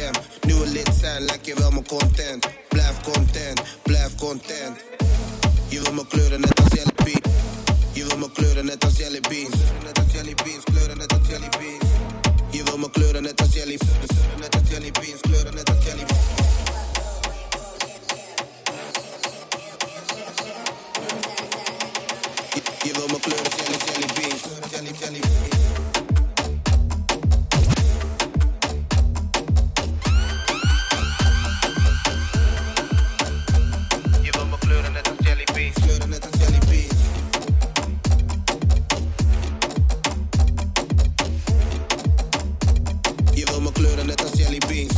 hem sham, heel veel sham. Nieuwe lid zijn, lijkt wel mijn content. Blijf content, blijf content. Je wil mijn kleuren net als jelly bean. Je wil mijn kleuren net als jelly beans. Net als jelly kleuren net als jelly beans. Je wil mijn kleuren net als jelly Net als jelly beans, kleuren net als jelly beans. Je, je wil mijn kleuren jelly jelly beans. Jelly jelly beans. Kleuren net als jelly beans.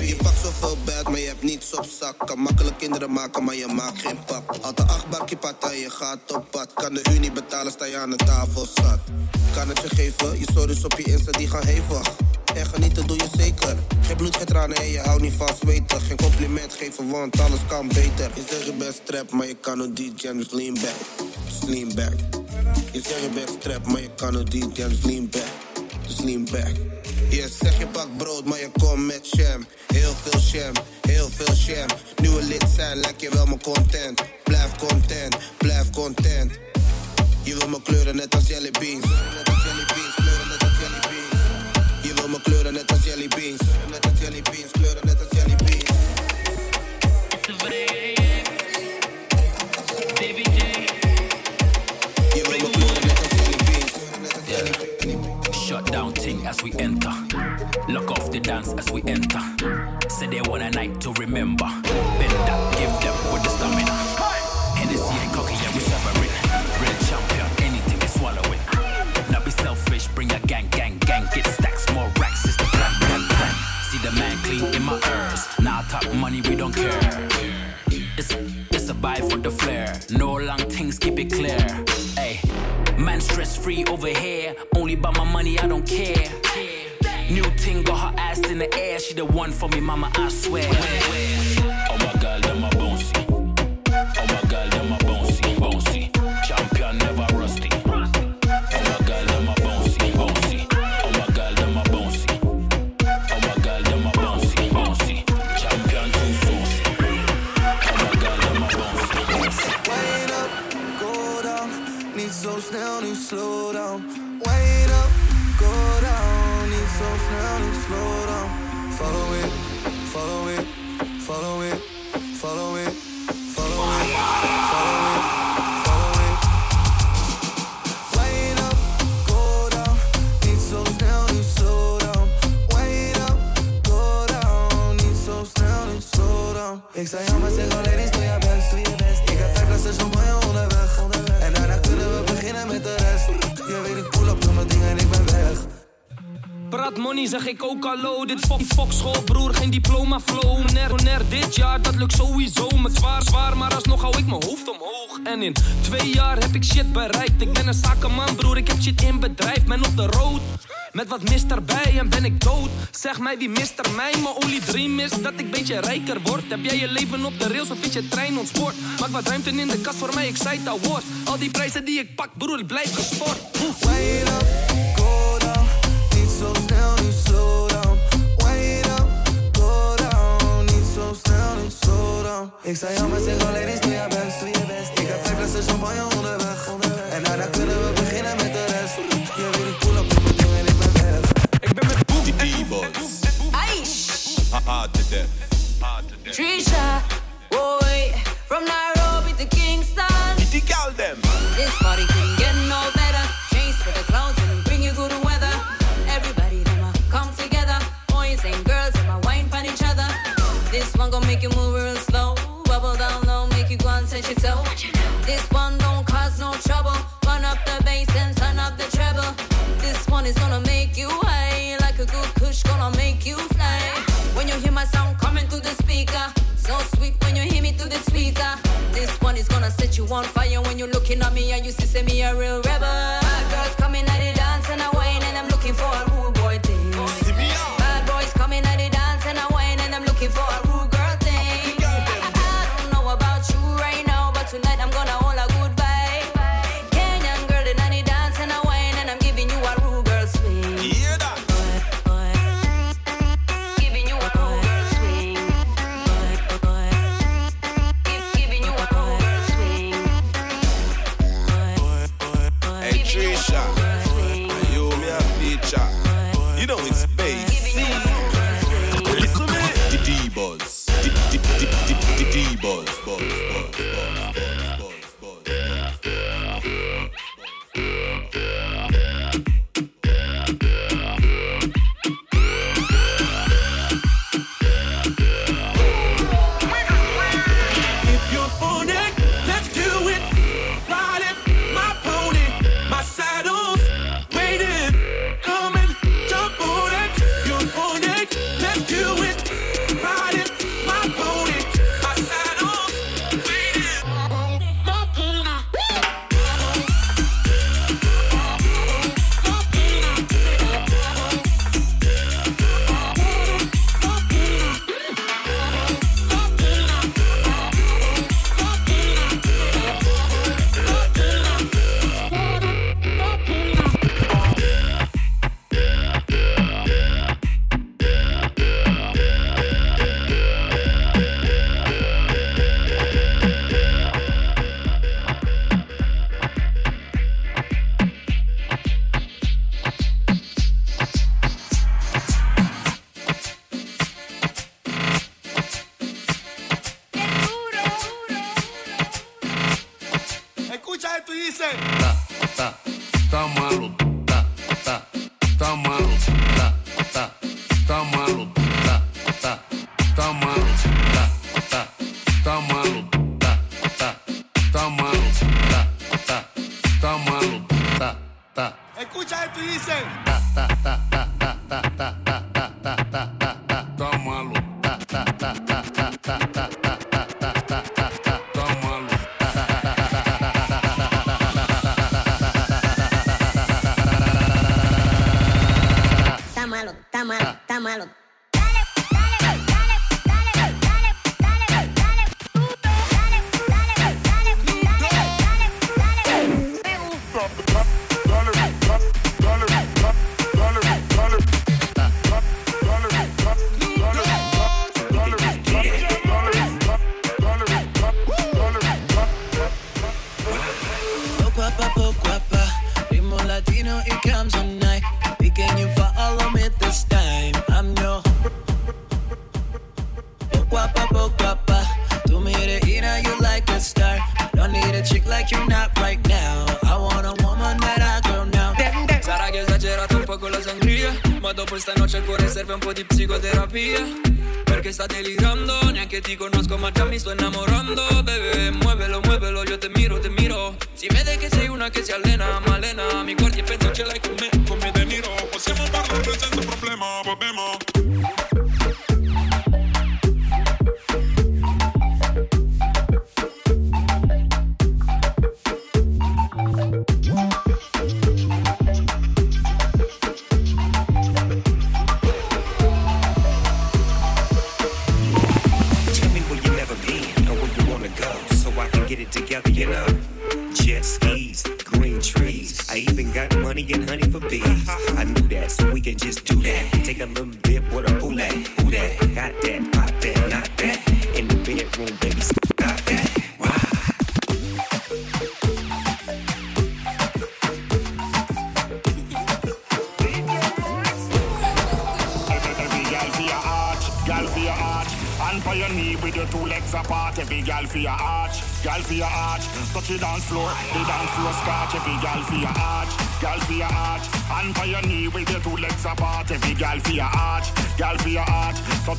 Je pakt zoveel buit, maar je hebt niets op zak. Kan makkelijk kinderen maken, maar je maakt geen pap. Had de acht bakje pata, je gaat op pad. Kan de unie betalen, sta je aan de tafel zat. Kan het je geven, je stories op je Insta die gaan hevig. En genieten doe je zeker. Geen bloed, geen tranen en je houdt niet van zweten. Geen compliment geven, want alles kan beter. Je zegt je bent strap, maar je kan ook DJ, dus lean back. Lean back. Je zegt je bent strap, maar je kan ook DJ, dus lean back. Dus. Je zegt je pak brood, maar je komt met sham. Heel veel sham, heel veel sham. Nieuwe lid zijn, lijkt je wel mijn content. Blijf content, blijf content. Je wil mijn kleuren net als jelly beans. Net als jelly beans, kleuren net als jelly beans. Je wil mijn kleuren net als jelly beans. Net als jelly beans, net als as we enter. Lock off the dance as we enter. Say they want a night to remember. Bend that, give them with the stamina. Hennessy and cocky, yeah, we severing. Real champion, anything we swallow it. Not be selfish, bring a gang, gang, gang. Get stacks, more racks, is the plan, plan, plan. See the man clean in my ears. Now talk money, we don't care. It's, it's a buy for the flair. No long things, keep it clear. Stress free over here. Only by my money, I don't care. New thing got her ass in the air. She the one for me, mama, I swear. Oh my them a bouncy. Zo snel, nu slow down. Wait up, go down. Niet zo snel, nu slow down. Follow it, follow it, follow it, Money, zeg ik ook hallo. Dit fuck, fuck school, broer, geen diploma flow. Ner, ner, dit jaar, dat lukt sowieso. Met zwaar, zwaar, maar alsnog hou ik mijn hoofd omhoog. En in twee jaar heb ik shit bereikt. Ik ben een zakenman, broer, ik heb shit in bedrijf. Ben op de road. Met wat mist erbij en ben ik dood. Zeg mij wie mist er mij? Mijn only dream is dat ik beetje rijker word. Heb jij je leven op de rails of is je trein ontspoord? Maak wat ruimte in de kast voor mij, ik zei het al woord. Al die prijzen die ik pak, broer, ik blijf gesport. Ik zei ja, maar zeg alleen eens doe je best. Doe best. Ik heb vijf lessen champagne onderweg. En daarna kunnen we beginnen met de rest. Je weet ik pull up, doe mijn dingen en ik ben weg. Ik ben met Boef. D-Boys. Aish, Hard to death. Hard to death. Trisha, oh, boy, from Nairobi to Kingston. The gal them. This party couldn't get one gon' make you move real slow. Bubble down low, make you go and touch your toe. This one don't cause no trouble. Run up the bass and turn up the treble. This one is gonna make you high like a good push, gonna make you fly. When you hear my sound coming through the speaker, so sweet when you hear me through the tweeter. This one is gonna set you on fire when you're looking at me and you see me a real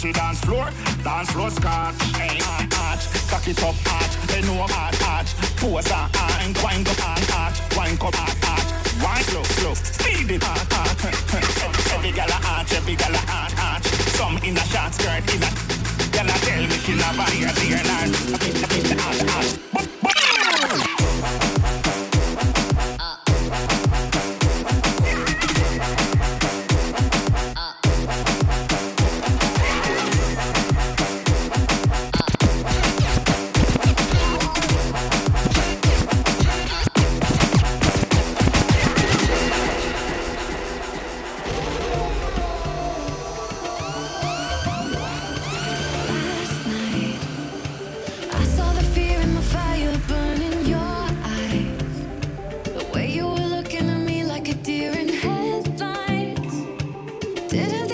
fi dance floor, dance floor scotch. Hey, arch, cock it up, arch. They know about arch. Pose a arch, wind up and arch, wind up and arch. Wine slow, slow, speed it arch, arch. Every girl a arch, every girl a arch, arch. Some in a short skirt, in a Girl, a tell me she love a hair, hair, arch. A bit, a bit, arch, arch. But, but. Didn't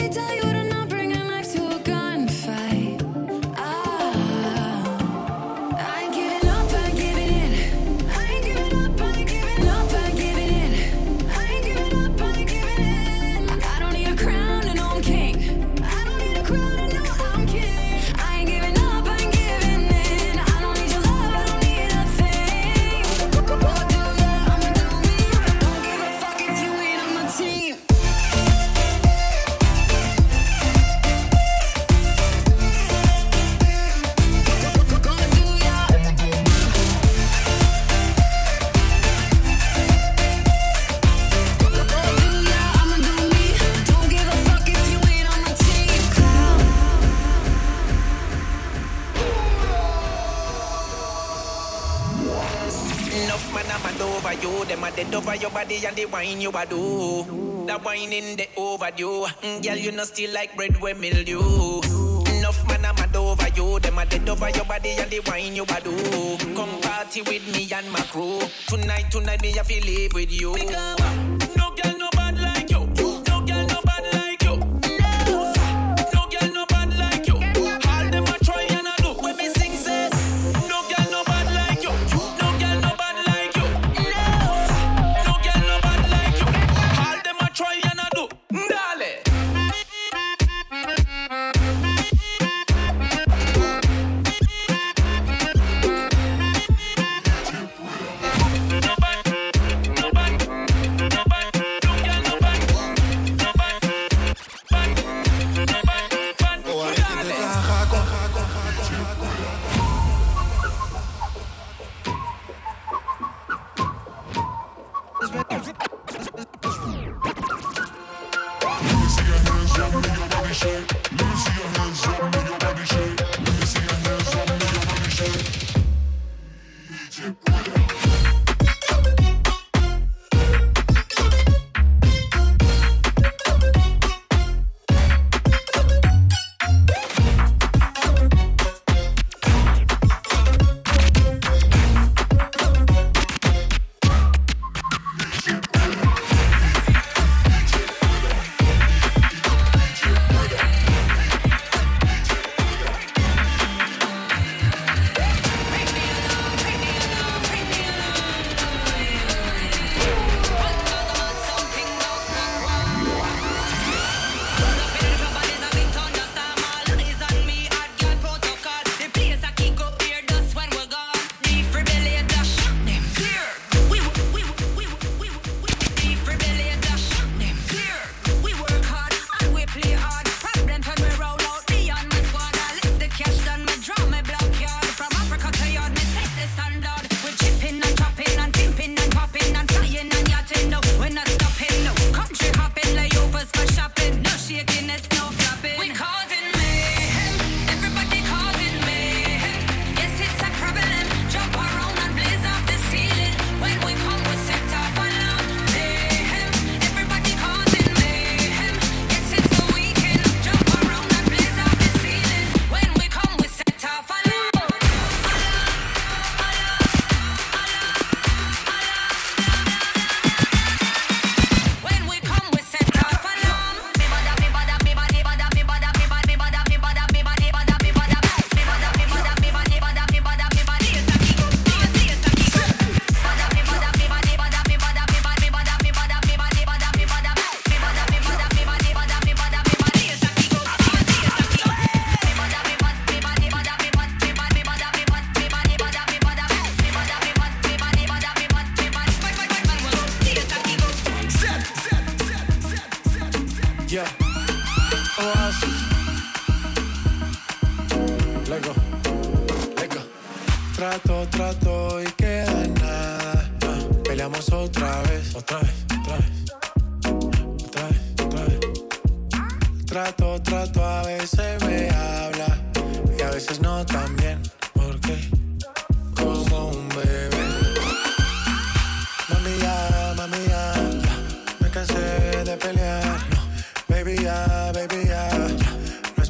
wine you a do. That wine in the overdue. Mm, girl, you know still like bread with mildew. Enough man I'm mad over you. Them a dead over your body and the wine you a do. Come party with me and my crew. Tonight, tonight me have feel live with you. Because Let me see your hands up, make your body shake. Let me see your hands up.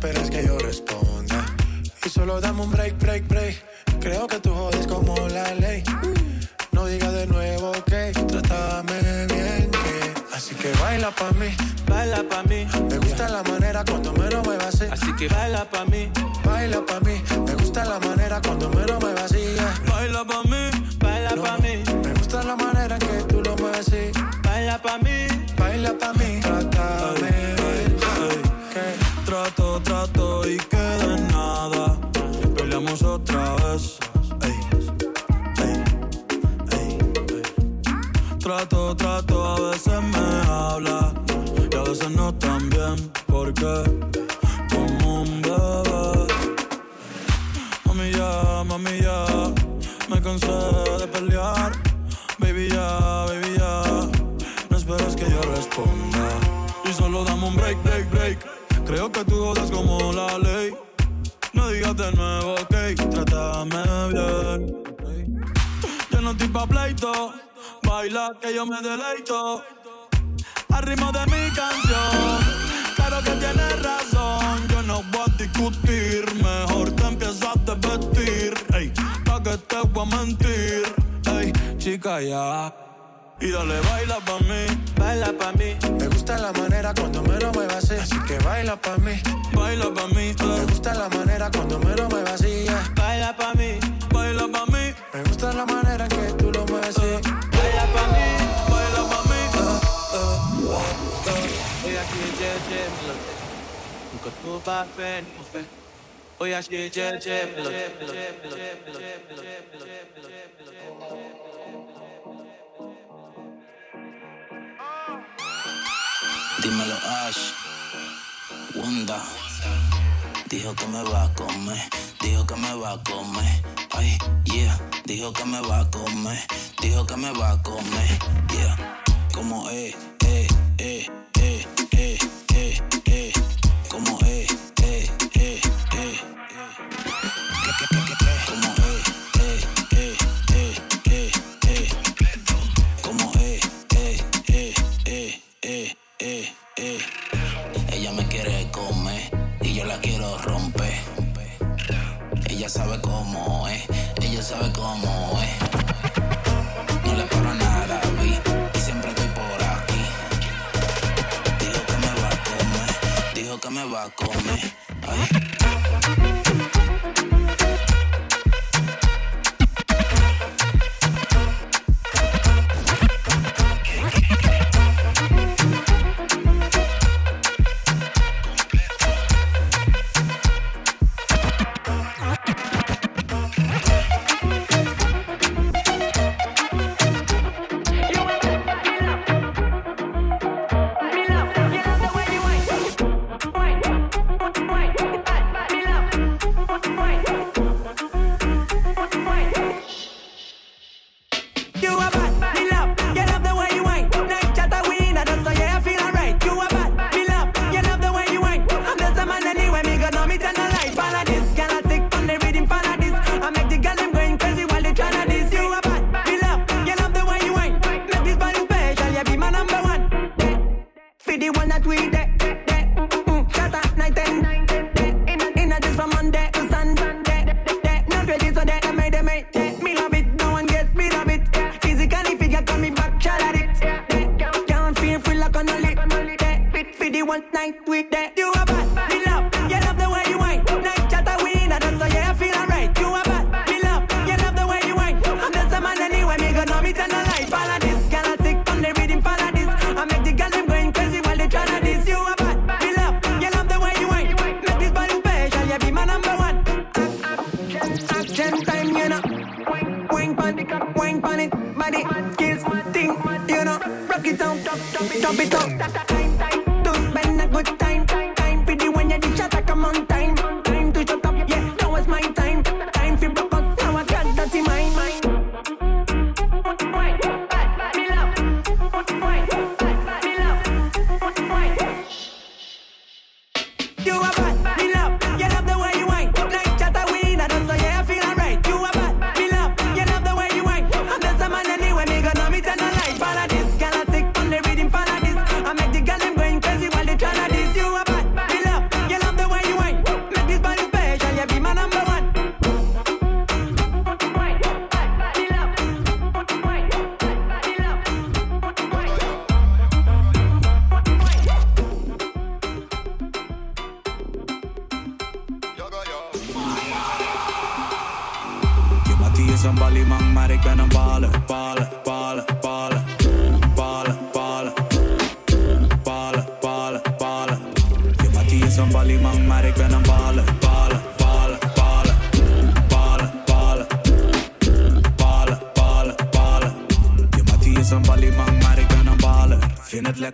Esperes que yo responda. Y solo dame un break, break, break. Creo que tú jodes como la ley. No diga de nuevo que trátame bien, que. Así que baila pa' mí, baila pa' mí. Me gusta la manera cuando me lo muevas así. Así que baila pa' mí, baila pa' mí. Me gusta la manera cuando me Y solo dame un break, break, break. Creo que tú jodas como la ley. No digas de nuevo, ok, trátame bien. Yo no estoy pa' pleito, baila que yo me deleito. Al ritmo de mi canción, claro que tienes razón. Yo no voy a discutir, mejor te empiezo a desvestir. Ey, pa' que te voy a mentir. Ey, chica, ya. Y dale, baila pa' mí, baila pa' mí. Me gusta la manera cuando me lo muevas así. Así que baila pa' mí, baila pa' mí. Me gusta la manera cuando me lo muevas así. yeah. Baila pa' mí, baila pa' mí. Me gusta la manera que tú lo mueves así. Baila pa' mí, baila pa' mí. Oya ṣe jẹ́jẹ́ mi lọ tẹ̀. Nǹkan tó bá fẹ́ ni mo fẹ́. Oya ṣe jẹ́jẹ́ mi lọ Dímelo Ash, Wanda. Dijo que me va a comer, dijo que me va a comer. Ay, yeah, dijo que me va a comer, dijo que me va a comer. Yeah, como eh,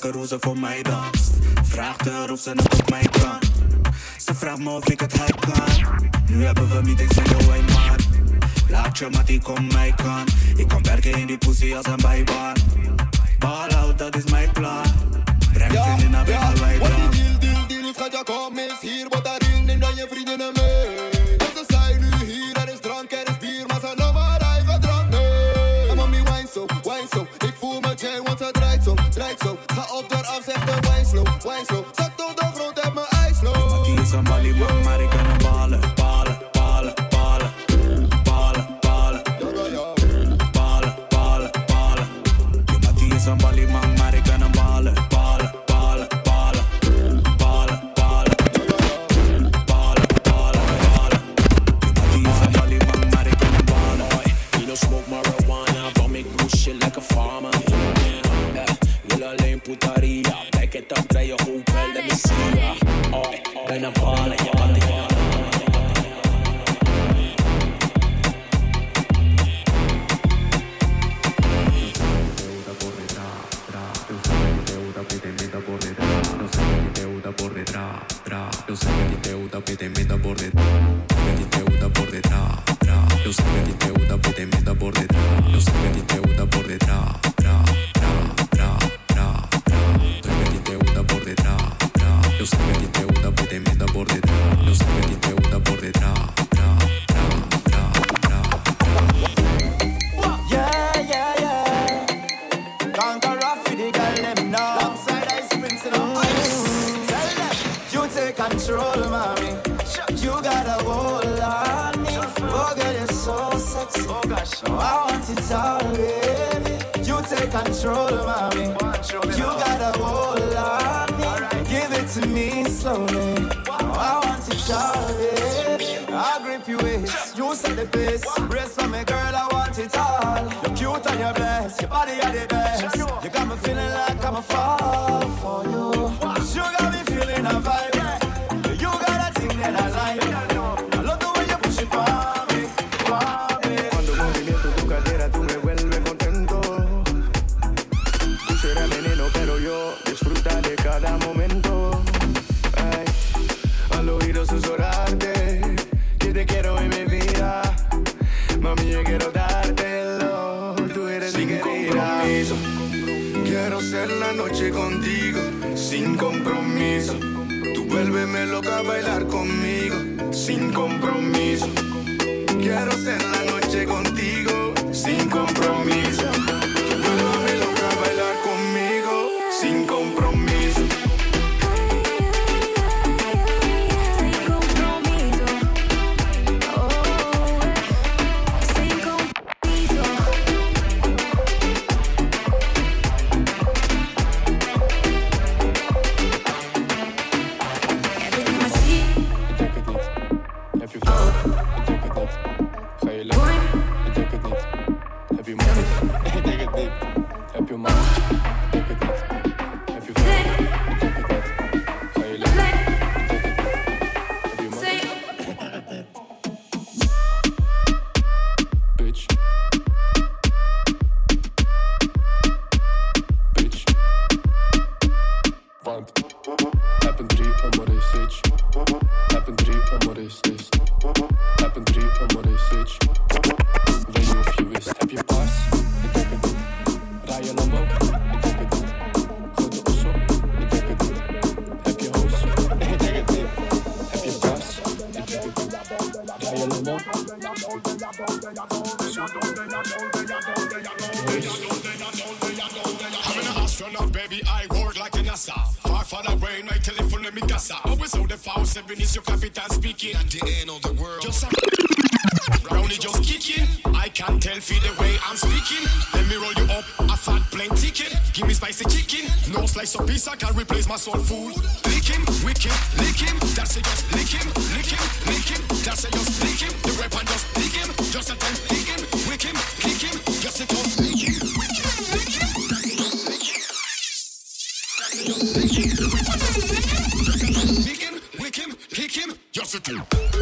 lekker hoe ze voor mij danst. Vraagt haar of ze nog op mij kan. Ze vraagt me of ik het heb kan. Nu hebben we meetings zo yo, man. Laat je mattie, kom mij kan. Ik kan werken in die pussy als een bijbaan. Ball out, dat is mijn plan. Breng ja, in naar binnen, ja. wij dan. put her in it up, try your whole let me see ya. Oh, then I'm falling. Control, mommy. You got a hold on me. Give it to me slowly. I want it baby. I grip you waist, you set the pace. Brace for me, girl, I want it all. You're cute and you're blessed, your body are the best. You got me feeling like I'm a fall for you. Me Quiero ser la noche contigo, sin compromiso. Heb een drie om een race list. Heb een drie om een switch. Seven is your captain speaking. At the end of the world. Just a Brownie just kicking. I can tell feel the way I'm speaking. Let me roll you up a fat plain ticket. Give me spicy chicken. No slice of pizza can replace my soul food. Lick him, wick him, lick him. That's it, just lick him, lick him, lick him. That's it, just lick him. The weapon just lick him. Just a time, him.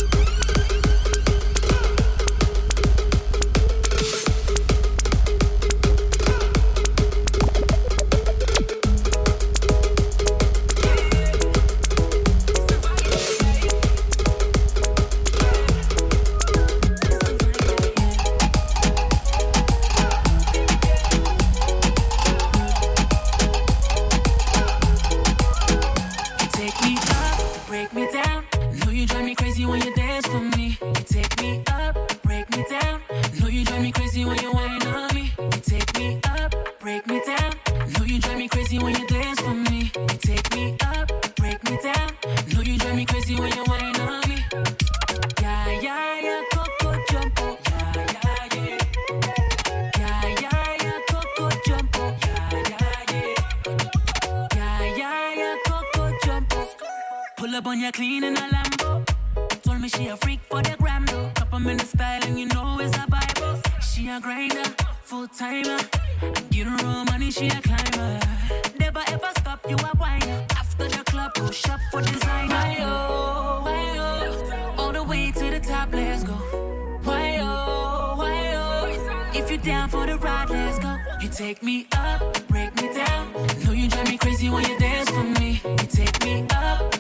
Pull up on your clean in a Lambo. Told me she a freak for the gram though. Top 'em in the style and you know it's a Bible. She a grinder, full timer. Get her own money, she a climber. Never ever stop, you a whiner. After the club, go shop for designer. Why oh, why oh, all the way to the top, let's go. Why oh, why oh, if you down for the ride, let's go. You take me up, break me down. Down. Know you drive me crazy when you dance for me. You take me up,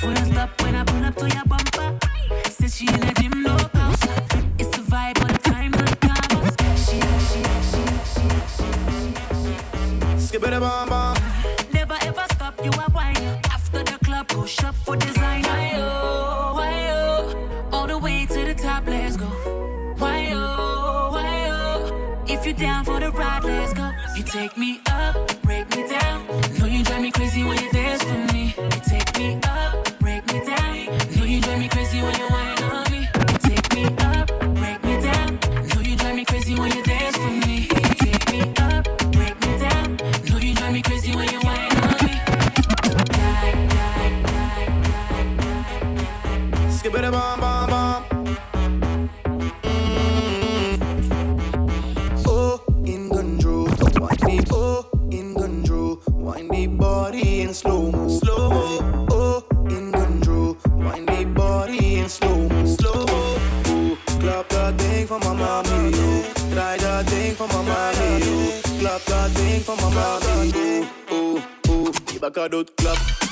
Full stop when I pull up to your bumper. Wind the body in slow mo, slow mo. Oh, in control. Wind the body in slow mo, slow mo. Oh, klap dat ding van mijn mami, oh. Draai dat ding van mijn mami, oh. Klap dat ding van mijn mami, oh. Oh. Die bakka doet klap, klap,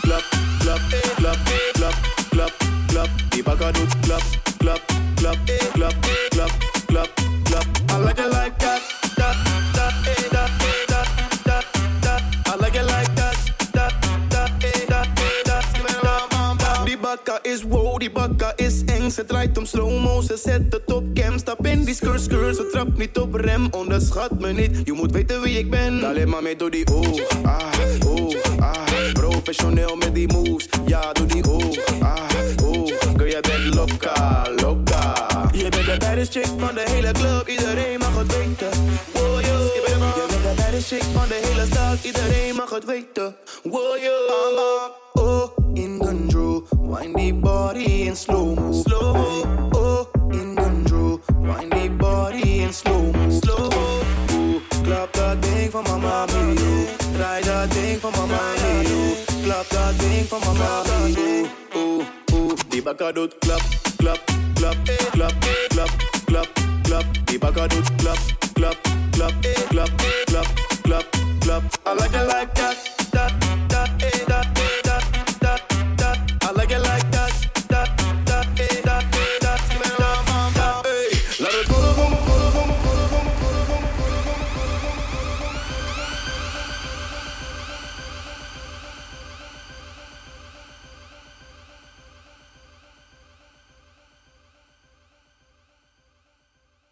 Ze draait om slow-mo, ze zet het op cam. Stap in die skr skr, ze niet op rem. Onderschat me niet, je moet weten wie ik ben. Alleen maar mee door die oh, ah, oh, ah. Professioneel met die moves, ja doe die oh, ah, oh. Girl, jij bent loca, loca. Je bent de baddest chick van de hele club, iedereen mag het weten. Oh, yo. Je bent de baddest chick van de hele stad, iedereen mag het weten. Oh, yo. Oh, in wind body in slow mo, slow mo. Oh, in control, wind body in slow mo, slow mo. Klap dat ding van mijn mami, oh. Draai dat ding van mijn mami, oh. Klap dat ding van mijn mami, oh. Oh, oh. Die bakka doet klap, klap, klap, klap,